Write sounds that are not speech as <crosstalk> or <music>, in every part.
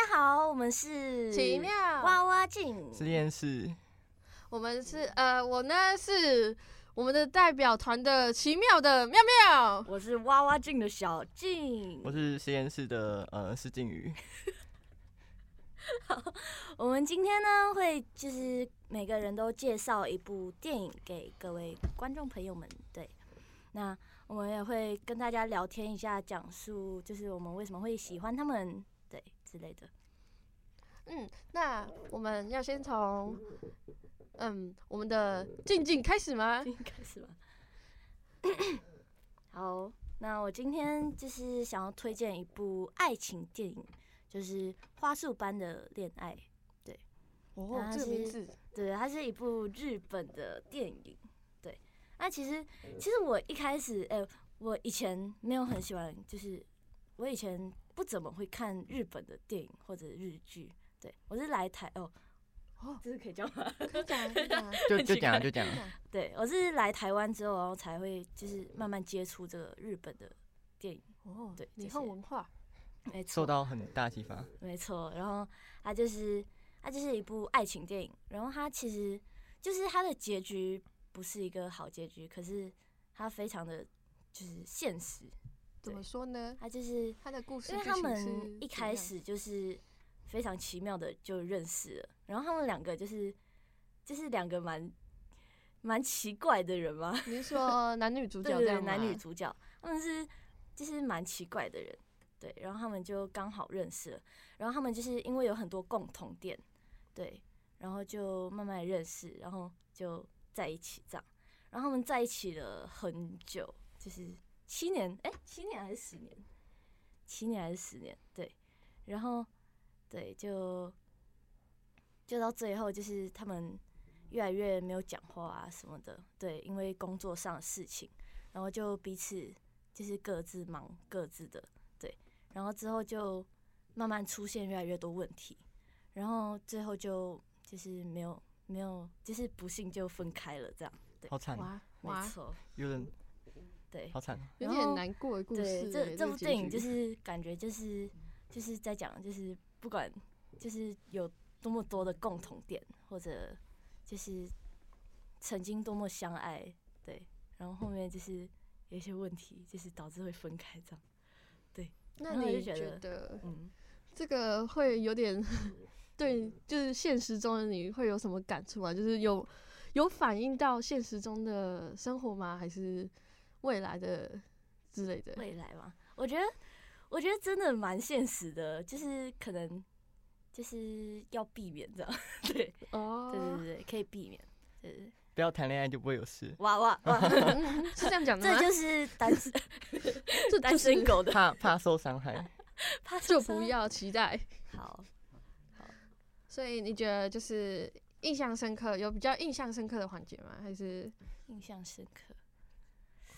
家好，我们是奇妙娃娃镜，实验室，我们是呃，我呢是我们的代表团的奇妙的妙妙。我是娃娃镜的小静。我是实验室的呃施静宇。我们今天呢会就是每个人都介绍一部电影给各位观众朋友们，对，那我们也会跟大家聊天一下，讲述就是我们为什么会喜欢他们，对之类的。嗯，那我们要先从嗯我们的静静开始吗？好，那我今天就是想要推荐一部爱情电影，就是《花束般的恋爱》。对哦这个名字对，它是一部日本的电影。对，那其实其实我一开始，哎、我以前没有很喜欢，就是我以前不怎么会看日本的电影或者日剧。对我是来台哦，哦，这是可以讲吗？可以讲可以讲 <laughs> 就就讲啊就讲啊，对我是来台湾之后，然后才会就是慢慢接触这个日本的电影。哦，对以这些后文化没错受，到很大启发。没错。然后它就是它就是一部爱情电影，然后它其实就是它的结局不是一个好结局，可是它非常的就是现实。怎么说呢？他就是他的故事因为他们一开始就是非常奇妙的就认识了，然后他们两个就是就是两个蛮蛮奇怪的人嘛，你是说 <laughs> 男女主角对男女主角他们是就是蛮奇怪的人，对，然后他们就刚好认识了，然后他们就是因为有很多共同点，对，然后就慢慢认识，然后就在一起这样，然后他们在一起了很久，就是七年，哎、七年还是十年？七年还是十年？对，然后对，就就到最后，就是他们越来越没有讲话啊什么的，对，因为工作上的事情，然后就彼此就是各自忙各自的，对，然后之后就慢慢出现越来越多问题，然后最后就就是没有没有，就是不幸就分开了，这样，好惨，哇没，错，有人对，好惨。有点难过的故事欸。对，这这部电影就是感觉就是就是在讲，就是不管就是有多么多的共同点，或者就是曾经多么相爱，对，然后后面就是有一些问题，就是导致会分开这样。对那你觉得嗯，这个会有点 <laughs> 对，就是现实中的你会有什么感触吗？就是有有反映到现实中的生活吗？还是未来的之类的？未来嘛，我觉得我觉得真的蛮现实的，就是可能就是要避免这样，<laughs> 对，哦，对对对，可以避免，对对对，不要谈恋爱就不会有事，哇哇哇，嗯 <laughs> 是这样讲的吗？这就是单身单 <laughs> 这就是身狗的，怕怕受伤害。怕就受伤不要期待。好。所以你觉得就是印象深刻，有比较印象深刻的环节吗？还是印象深刻。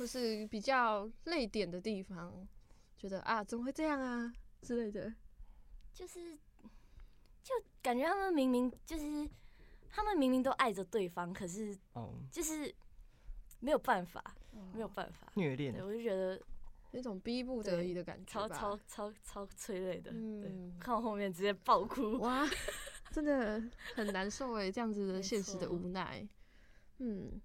或是比较泪点的地方？觉得啊，怎么会这样啊之类的？就是就感觉他们明明就是他们明明都爱着对方，可是哦，就是没有办法，没有办法。虐恋对，我就觉得那种逼不得已的感觉超，超超超催泪的。对嗯，看我后面直接爆哭。哇，真的很难受哎，这样子的现实的无奈。嗯，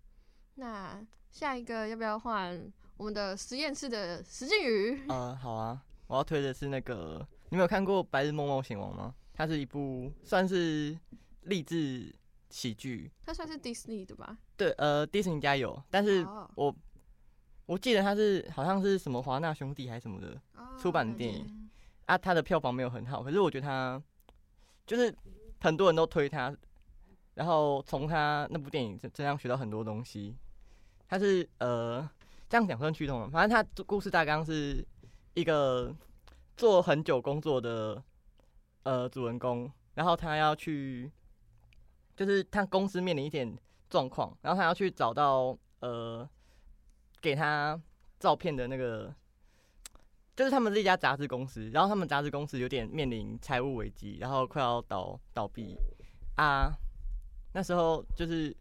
那下一个要不要换我们的实验室的石静宇？呃，好啊，我要推的是那个，你没有看过《白日梦冒险王》吗？它是一部算是励志喜剧，它算是 Disney 的吧？对，呃，迪士尼家有，但是哦我我记得它是好像是什么华纳兄弟还是什么的出版的电影嗯啊，它的票房没有很好，可是我觉得它就是很多人都推它，然后从它那部电影身身上学到很多东西。他是呃这样讲算剧透吗？反正他故事大纲是一个做很久工作的呃主人公，然后他要去，就是他公司面临一点状况，然后他要去找到呃给他照片的那个，就是他们是一家杂志公司，然后他们杂志公司有点面临财务危机，然后快要倒倒闭啊。那时候就是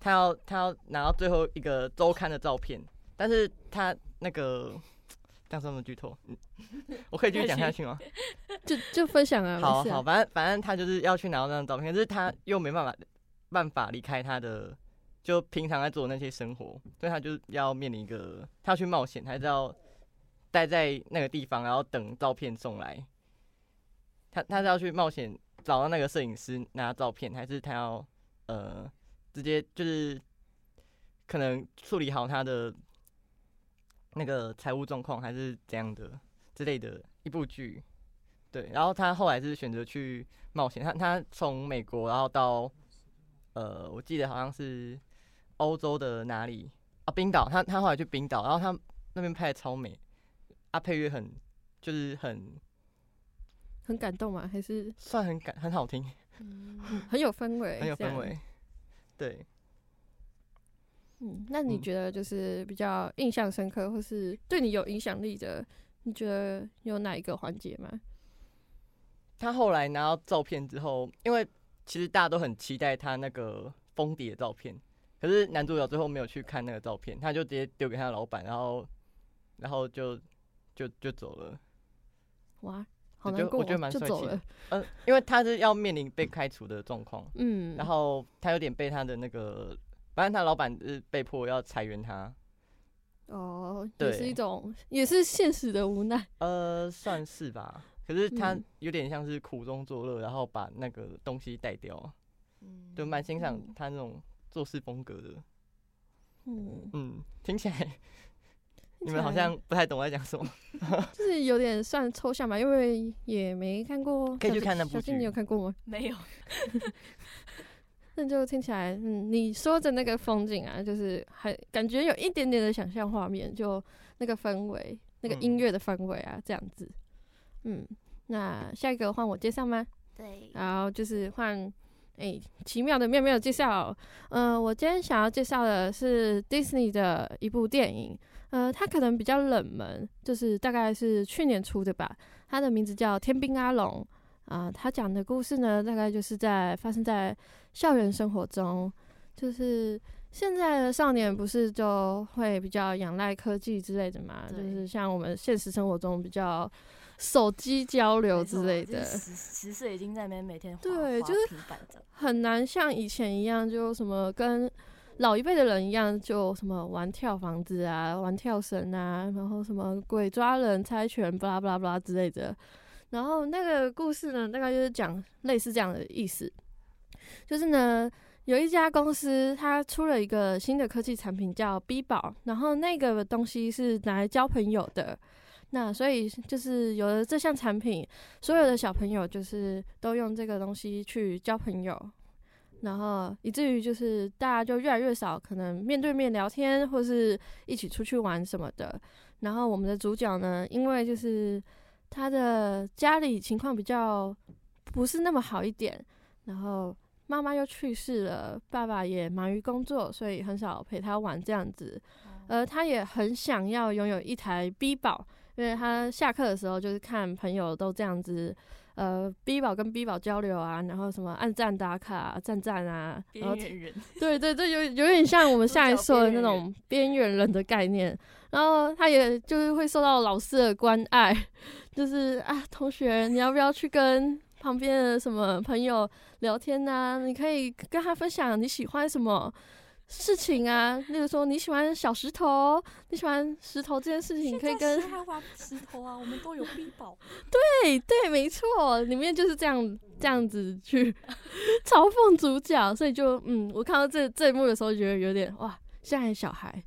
他要他要拿到最后一个周刊的照片，但是他那个这样算不算剧透？嗯我可以继续讲下去吗？就就分享啊，好好。反正反正他就是要去拿到那张照片，可是他又没办法办法离开他的就平常在做的那些生活，所以他就要面临一个他要去冒险，还是要待在那个地方，然后等照片送来。他他是要去冒险找到那个摄影师拿照片，还是他要呃直接就是可能处理好他的那个财务状况，还是怎样的之类的一部剧。对，然后他后来是选择去冒险，他他从美国然后到呃，我记得好像是欧洲的哪里啊，冰岛，他他后来去冰岛，然后他那边拍的超美，啊，配乐很就是很很感动吗？还是算很感很好听，嗯很有氛围？很有氛。围，对，嗯，那你嗯觉得就是比较印象深刻，或是对你有影响力的，你觉得有哪一个环节吗？他后来拿到照片之后，因为其实大家都很期待他那个封底的照片，可是男主角最后没有去看那个照片，他就直接丢给他老板，然后然后就就就走了。哇，好我觉难过哦，得我觉得蛮帅气的。嗯、因为他是要面临被开除的状况，嗯，然后他有点被他的那个，反正他老板是被迫要裁员他，哦，也是一种，也是现实的无奈。呃，算是吧。可是他嗯有点像是苦中作乐，然后把那个东西带掉，嗯就蛮欣赏嗯他那种做事风格的。嗯，嗯，听起来你们好像不太懂我在讲什么。<laughs> 就是有点算抽象吧，因为也没看过。可以去看那部小金，你有看过吗？没有，<laughs> 那就听起来，嗯，你说的那个风景啊，就是还感觉有一点点的想象画面，就那个氛围，那个音嗯乐的氛围啊，这样子。嗯，那下一个换我介绍吗？对，然后就是换诶、奇妙的妙妙介绍。呃，我今天想要介绍的是 Disney 的一部电影，呃，他可能比较冷门，就是大概是去年出的吧。他的名字叫《天兵阿龙》啊、他讲的故事呢，大概就是在发生在校园生活中，就是。现在的少年不是就会比较仰赖科技之类的嘛？就是像我们现实生活中比较 <laughs> 手机交流之类的，就是十十岁已经在那边每天对就是很难像以前一样，就什么跟老一辈的人一样，就什么玩跳房子啊，玩跳绳啊，然后什么鬼抓人、猜拳，巴拉巴拉巴拉之类的。然后那个故事呢，大概就是讲类似这样的意思，就是呢，有一家公司它出了一个新的科技产品叫 B 宝，然后那个东西是拿来交朋友的。那所以就是有了这项产品，所有的小朋友就是都用这个东西去交朋友，然后以至于就是大家就越来越少可能面对面聊天，或是一起出去玩什么的。然后我们的主角呢，因为就是他的家里情况比较不是那么好一点，然后妈妈又去世了，爸爸也忙于工作，所以很少陪他玩这样子。而他也很想要拥有一台 B 宝，因为他下课的时候就是看朋友都这样子，呃，B 宝跟 B 宝交流啊，然后什么按赞打卡、啊、赞赞啊，然后 <laughs> 对对对，有有点像我们 <laughs> 下一角说的那种边缘人的概念。然后他也就是会受到老师的关爱，就是啊，同学，你要不要去跟旁边的什么朋友聊天呐、你可以跟他分享你喜欢什么事情啊，例如说你喜欢小石头，你喜欢石头这件事情，你可以跟还玩石头啊，我们都有臂宝，<laughs> 对对，没错，里面就是这样这样子去 <laughs> 嘲讽主角，所以就嗯，我看到这这一幕的时候，觉得有点哇，现在小孩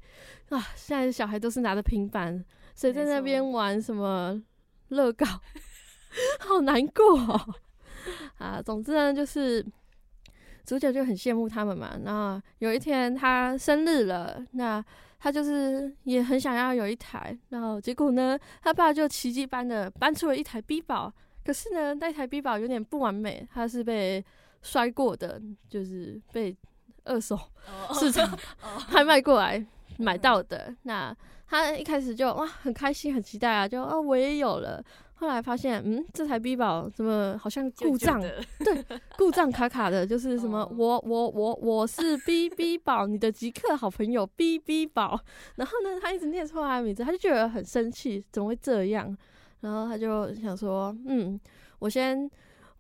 啊，现在小孩都是拿着平板，谁在那边玩什么乐高，好难过、哦、啊。总之呢，就是主角就很羡慕他们嘛。那有一天他生日了，那他就是也很想要有一台，然后结果呢，他爸就奇迹般的搬出了一台 B 宝，可是呢，那台 B 宝有点不完美，它是被摔过的，就是被二手哦市场 <laughs> 哦拍卖过来买到的。那他一开始就哇很开心很期待啊，就哦我也有了。后来发现，嗯，这台 B 宝怎么好像故障旧的故障卡卡的，就是什么哦我我我我是 B <laughs> B 宝，你的极客好朋友 B B 宝。然后呢，他一直念错他的名字，他就觉得很生气，怎么会这样？然后他就想说，嗯，我先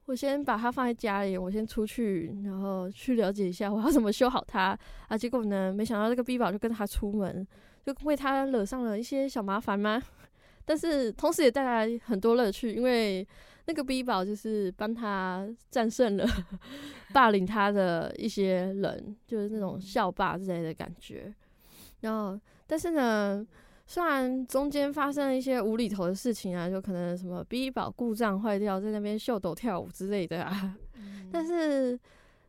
我先把它放在家里，我先出去，然后去了解一下我要怎么修好它啊。结果呢，没想到这个 B 宝就跟他出门，就为他惹上了一些小麻烦吗？但是同时也带来很多乐趣，因为那个 B 宝就是帮他战胜了 <laughs> 霸凌他的一些人，就是那种校霸之类的感觉。然后，但是呢，虽然中间发生了一些无厘头的事情啊，就可能什么 B 宝故障坏掉，在那边秀抖跳舞之类的啊，<laughs> 嗯但是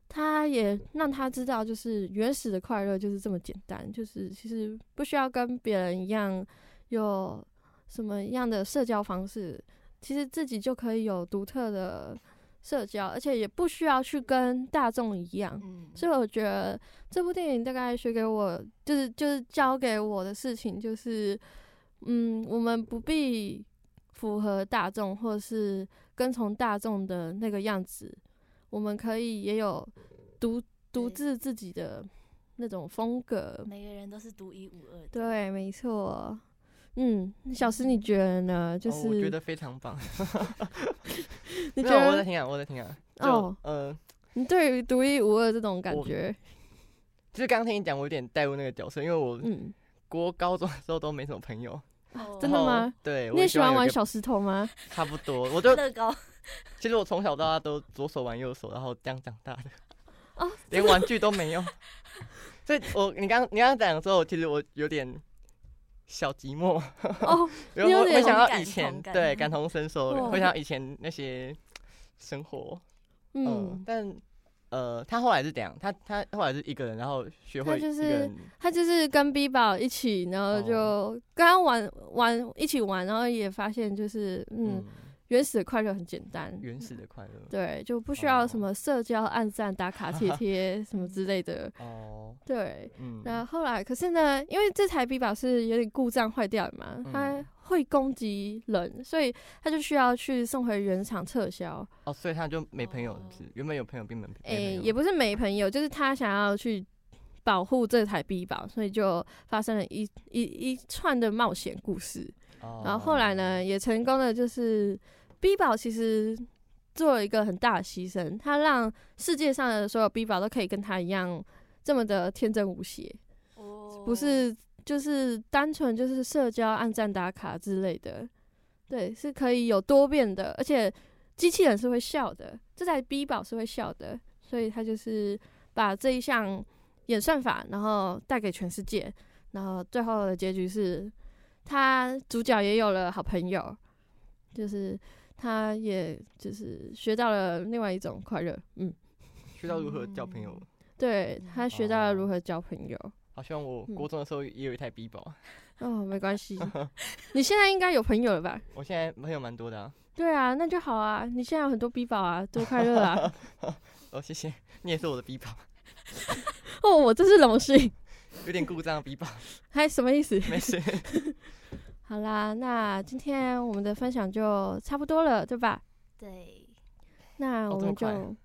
他也让他知道，就是原始的快乐就是这么简单，就是其实不需要跟别人一样有什么样的社交方式，其实自己就可以有独特的社交，而且也不需要去跟大众一样。嗯，所以我觉得这部电影大概学给我，就是就是教给我的事情，就是嗯，我们不必符合大众或是跟从大众的那个样子，我们可以也有独独自自己的那种风格。每个人都是独一无二的。对，没错。嗯，小石你觉得呢？就哦是、我觉得非常棒。<laughs> 你觉没有，我在听啊，我在听啊。就哦呃，你对于独一无二这种感觉，<laughs> 就是刚刚听你讲，我有点带入那个角色，因为我嗯，国高中的时候都没什么朋友。哦真的吗？对，你也喜欢玩小石头吗？差不多，我就乐高，其实我从小到大都左手玩右手，然后这样长大的，哦，连玩具都没有。<laughs> 所以我你刚你刚刚讲的时候，其实我有点小寂寞，哦，<laughs> 因为我想到以前对感同身受，哇。会想到以前那些生活，嗯。嗯，，但呃，他后来是怎样？他他后来是一个人，然后学会就是他就是跟 B 宝一起，然后就哦。刚刚玩玩一起玩，然后也发现就是嗯，嗯，原始的快乐很简单，原始的快乐。对，就不需要哦什么社交、暗赞、打卡、贴 <laughs> 贴什么之类的，哦，对。嗯，然后后来，可是呢，因为这台 B 宝是有点故障坏掉的嘛，它嗯会攻击人，所以他就需要去送回原厂撤销。哦，所以他就没朋友，哦是原本有朋友，并没朋友也不是没朋友，就是他想要去保护这台 B 宝，所以就发生了一一一串的冒险故事。哦。然后后来呢，也成功的就是 B 宝其实做了一个很大的牺牲，他让世界上的所有 B 宝都可以跟他一样这么的天真无邪，哦不是就是单纯就是社交、暗战、打卡之类的，对，是可以有多变的，而且机器人是会笑的，这台 B 宝是会笑的，所以他就是把这一项演算法，然后带给全世界，然后最后的结局是，他主角也有了好朋友，就是他也就是学到了另外一种快乐，嗯，学到如何交朋友。对他学到了哦如何交朋友。好希望我嗯国中的时候也有一台 B 宝，哦，没关系，<laughs> 你现在应该有朋友了吧？我现在朋友蛮多的啊。对啊，那就好啊，你现在有很多 B 宝啊，多快乐啊！<laughs> 哦，谢谢，你也是我的 B 宝，哦，我真是荣幸。有点故障的 B 宝，还 <laughs> 什么意思？没事。<laughs> 好啦，那今天我们的分享就差不多了，对吧？对，那我们就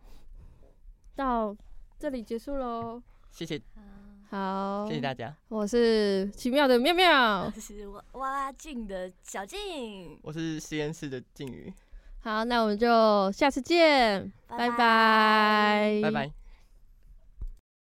到这里结束喽。谢谢，好，谢谢大家。我是奇妙的妙妙。是挖挖镜的小静，我是实验室的静宇，好，那我们就下次见，拜拜，拜拜。